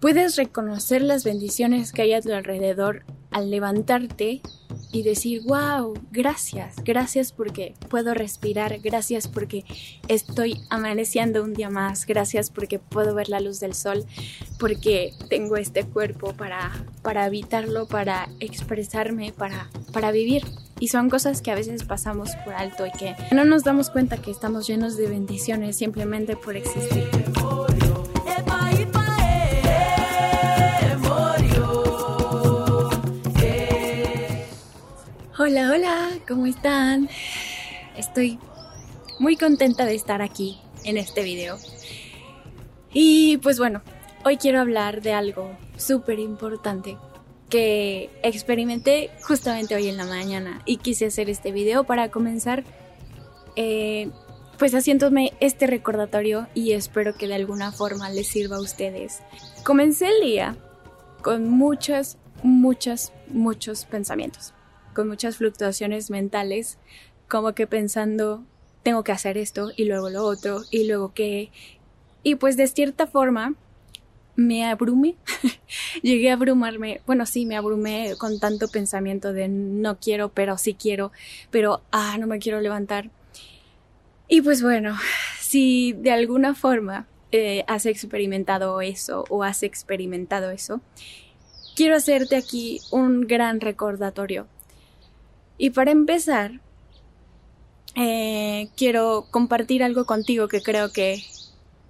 puedes reconocer las bendiciones que hay a tu alrededor al levantarte y decir, wow, gracias, gracias porque puedo respirar, gracias porque estoy amaneciendo un día más, gracias porque puedo ver la luz del sol, porque tengo este cuerpo para, para habitarlo, para expresarme, para, para vivir. Y son cosas que a veces pasamos por alto y que no nos damos cuenta que estamos llenos de bendiciones simplemente por existir. Hola, hola, ¿cómo están? Estoy muy contenta de estar aquí en este video. Y pues bueno, hoy quiero hablar de algo súper importante que experimenté justamente hoy en la mañana y quise hacer este video para comenzar eh, pues haciéndome este recordatorio y espero que de alguna forma les sirva a ustedes. Comencé el día con muchos, muchos, muchos pensamientos con muchas fluctuaciones mentales, como que pensando, tengo que hacer esto y luego lo otro y luego qué. Y pues de cierta forma me abrumé, llegué a abrumarme, bueno sí, me abrumé con tanto pensamiento de no quiero, pero sí quiero, pero ah, no me quiero levantar. Y pues bueno, si de alguna forma eh, has experimentado eso o has experimentado eso, quiero hacerte aquí un gran recordatorio y para empezar, eh, quiero compartir algo contigo que creo que,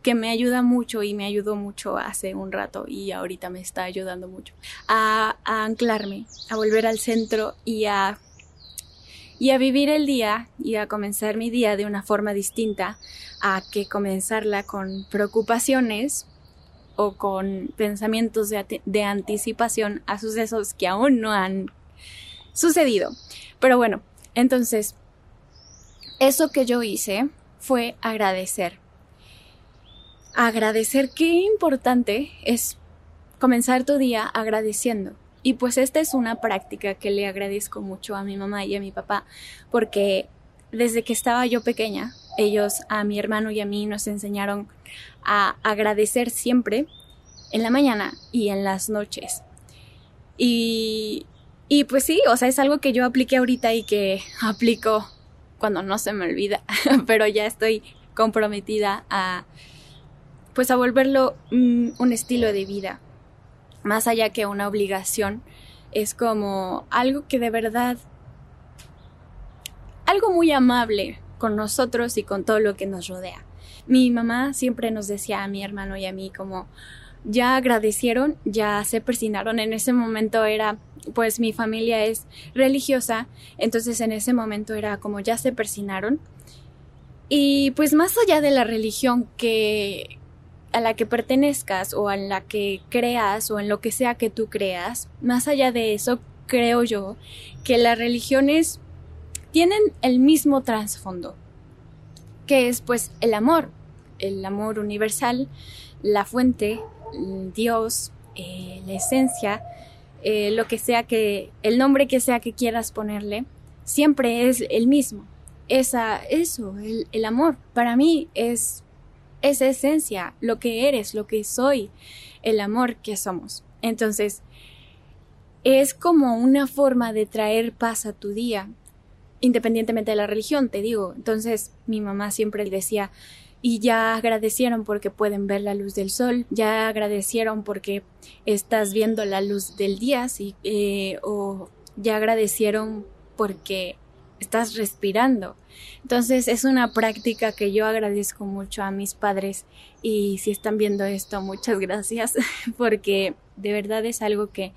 que me ayuda mucho y me ayudó mucho hace un rato y ahorita me está ayudando mucho a, anclarme, a volver al centro y a, y a vivir el día y a comenzar mi día de una forma distinta a que comenzarla con preocupaciones o con pensamientos de, de anticipación a sucesos que aún no han sucedido. Pero bueno, entonces, eso que yo hice fue agradecer. Agradecer, qué importante es comenzar tu día agradeciendo. Y pues esta es una práctica que le agradezco mucho a mi mamá y a mi papá, porque desde que estaba yo pequeña, ellos a mi hermano y a mí nos enseñaron a agradecer siempre en la mañana y en las noches. Y y pues sí, o sea, es algo que yo apliqué ahorita y que aplico cuando no se me olvida, pero ya estoy comprometida a pues a volverlo mm, un estilo de vida, más allá que una obligación, es como algo que de verdad algo muy amable con nosotros y con todo lo que nos rodea. Mi mamá siempre nos decía a mi hermano y a mí como ya agradecieron, ya se persinaron. En ese momento era, pues mi familia es religiosa, entonces en ese momento era como ya se persinaron. Y pues más allá de la religión que a la que pertenezcas o a la que creas o en lo que sea que tú creas, más allá de eso, creo yo que las religiones tienen el mismo trasfondo, que es pues el amor, el amor universal, la fuente, Dios, eh, la esencia, eh, lo que sea que, el nombre que sea que quieras ponerle, siempre es el mismo. Esa, eso, el, el amor, para mí es esa esencia, lo que eres, lo que soy, el amor que somos. Entonces, es como una forma de traer paz a tu día, independientemente de la religión, te digo. Entonces, mi mamá siempre decía, y ya agradecieron porque pueden ver la luz del sol, ya agradecieron porque estás viendo la luz del día, sí, eh, o ya agradecieron porque estás respirando. Entonces es una práctica que yo agradezco mucho a mis padres y si están viendo esto, muchas gracias porque de verdad es algo que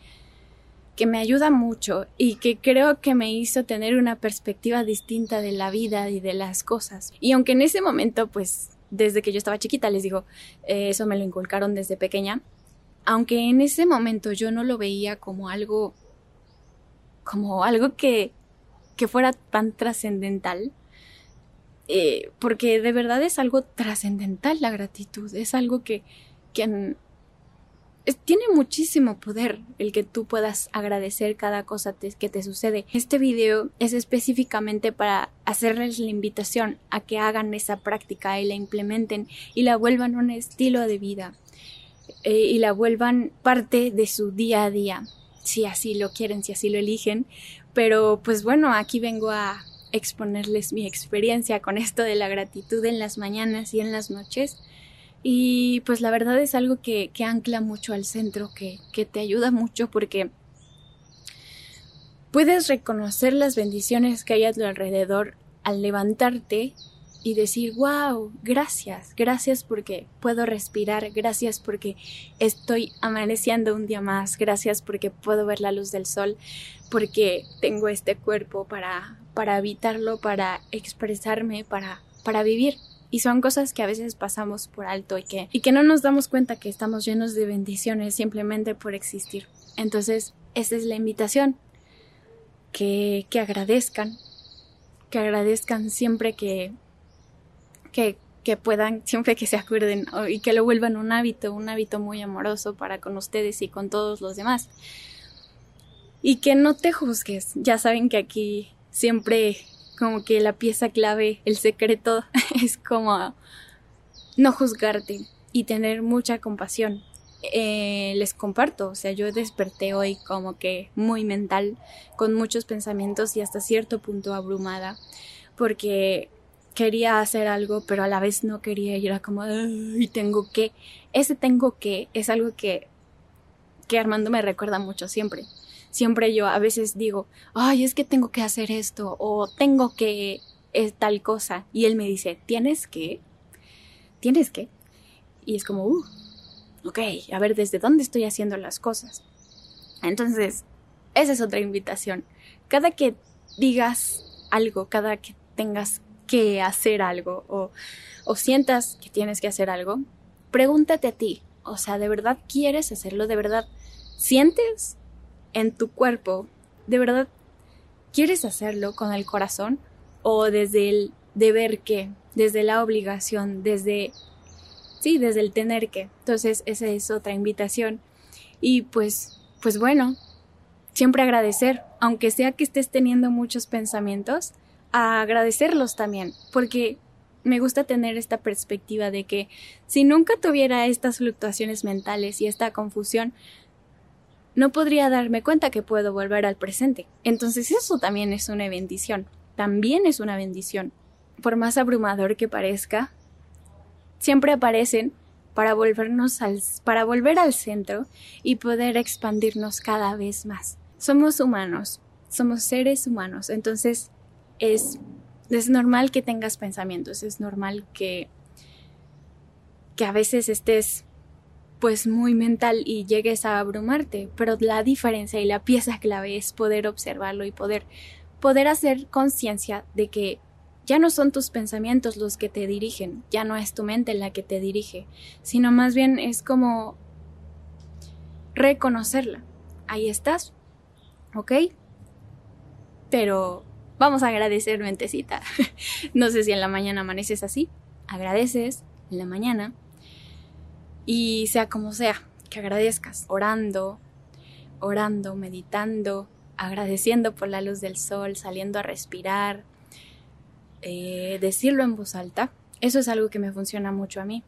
que me ayuda mucho y que creo que me hizo tener una perspectiva distinta de la vida y de las cosas. Y aunque en ese momento pues desde que yo estaba chiquita, les digo, eh, eso me lo inculcaron desde pequeña, aunque en ese momento yo no lo veía como algo, como algo que, que fuera tan trascendental, eh, porque de verdad es algo trascendental la gratitud, es algo que, que tiene muchísimo poder el que tú puedas agradecer cada cosa que te sucede. Este video es específicamente para hacerles la invitación a que hagan esa práctica y la implementen y la vuelvan un estilo de vida. eh, y la vuelvan parte de su día a día, si así lo quieren, si así lo eligen. Pero pues bueno, aquí vengo a exponerles mi experiencia con esto de la gratitud en las mañanas y en las noches. Y pues la verdad es algo que, ancla mucho al centro, que, que te ayuda mucho porque puedes reconocer las bendiciones que hay a tu alrededor al levantarte y decir, wow, gracias, gracias porque puedo respirar, gracias porque estoy amaneciendo un día más, gracias porque puedo ver la luz del sol, porque tengo este cuerpo para, para habitarlo, para expresarme, para, para vivir. Y son cosas que a veces pasamos por alto y que, y que no nos damos cuenta que estamos llenos de bendiciones simplemente por existir. Entonces, esa es la invitación, que, que agradezcan, que agradezcan siempre que, que, que puedan, siempre que se acuerden y que lo vuelvan un hábito, un hábito muy amoroso para con ustedes y con todos los demás. Y que no te juzgues. Ya saben que aquí siempre como que la pieza clave, el secreto es como no juzgarte y tener mucha compasión. Eh, les comparto, o sea, yo desperté hoy como que muy mental, con muchos pensamientos y hasta cierto punto abrumada, porque quería hacer algo, pero a la vez no quería y era como, y tengo que, ese tengo que es algo que, que Armando me recuerda mucho siempre. Siempre yo a veces digo, ay, es que tengo que hacer esto o tengo que es tal cosa. Y él me dice, ¿tienes que? ¿Tienes que? Y es como, uh, ok, a ver, ¿desde dónde estoy haciendo las cosas? Entonces, esa es otra invitación. Cada que digas algo, cada que tengas que hacer algo o, o sientas que tienes que hacer algo, pregúntate a ti, o sea, ¿de verdad quieres hacerlo? ¿De verdad sientes en tu cuerpo? ¿De verdad quieres hacerlo con el corazón? ¿O desde el deber que? Desde la obligación, desde... Sí, desde el tener que. Entonces, esa es otra invitación. Y pues, pues bueno, siempre agradecer, aunque sea que estés teniendo muchos pensamientos, a agradecerlos también, porque me gusta tener esta perspectiva de que si nunca tuviera estas fluctuaciones mentales y esta confusión, no podría darme cuenta que puedo volver al presente. Entonces eso también es una bendición, también es una bendición. Por más abrumador que parezca, siempre aparecen para volvernos al, para volver al centro y poder expandirnos cada vez más. Somos humanos, somos seres humanos, entonces es, es normal que tengas pensamientos, es normal que, que a veces estés pues muy mental y llegues a abrumarte, pero la diferencia y la pieza clave es poder observarlo y poder, poder hacer conciencia de que ya no son tus pensamientos los que te dirigen, ya no es tu mente la que te dirige, sino más bien es como reconocerla. Ahí estás, ¿ok? Pero Vamos a agradecer, mentecita. no sé si en la mañana amaneces así. Agradeces en la mañana. Y sea como sea, que agradezcas. Orando, orando, meditando, agradeciendo por la luz del sol, saliendo a respirar. Eh, decirlo en voz alta. Eso es algo que me funciona mucho a mí.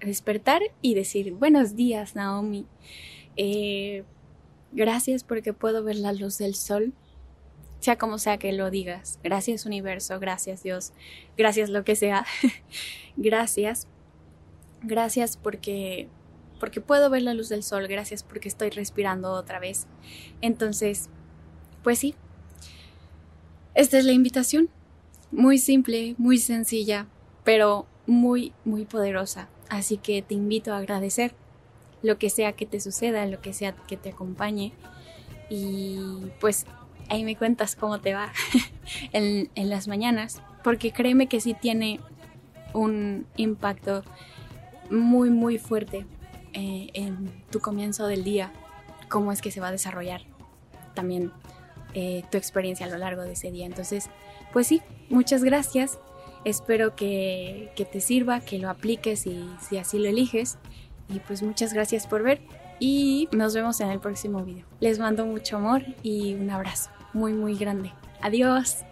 Despertar y decir, buenos días, Naomi. Eh, gracias porque puedo ver la luz del sol sea como sea que lo digas. Gracias universo, gracias Dios, gracias lo que sea. gracias. Gracias porque porque puedo ver la luz del sol, gracias porque estoy respirando otra vez. Entonces, pues sí. Esta es la invitación. Muy simple, muy sencilla, pero muy muy poderosa. Así que te invito a agradecer lo que sea que te suceda, lo que sea que te acompañe. Y pues ahí me cuentas cómo te va en, las mañanas, porque créeme que sí tiene un impacto muy, muy fuerte eh, en tu comienzo del día, cómo es que se va a desarrollar también eh, tu experiencia a lo largo de ese día. Entonces, pues sí, muchas gracias. Espero que, que te sirva, que lo apliques y si así lo eliges. Y pues muchas gracias por ver y nos vemos en el próximo video. Les mando mucho amor y un abrazo muy, muy grande. Adiós.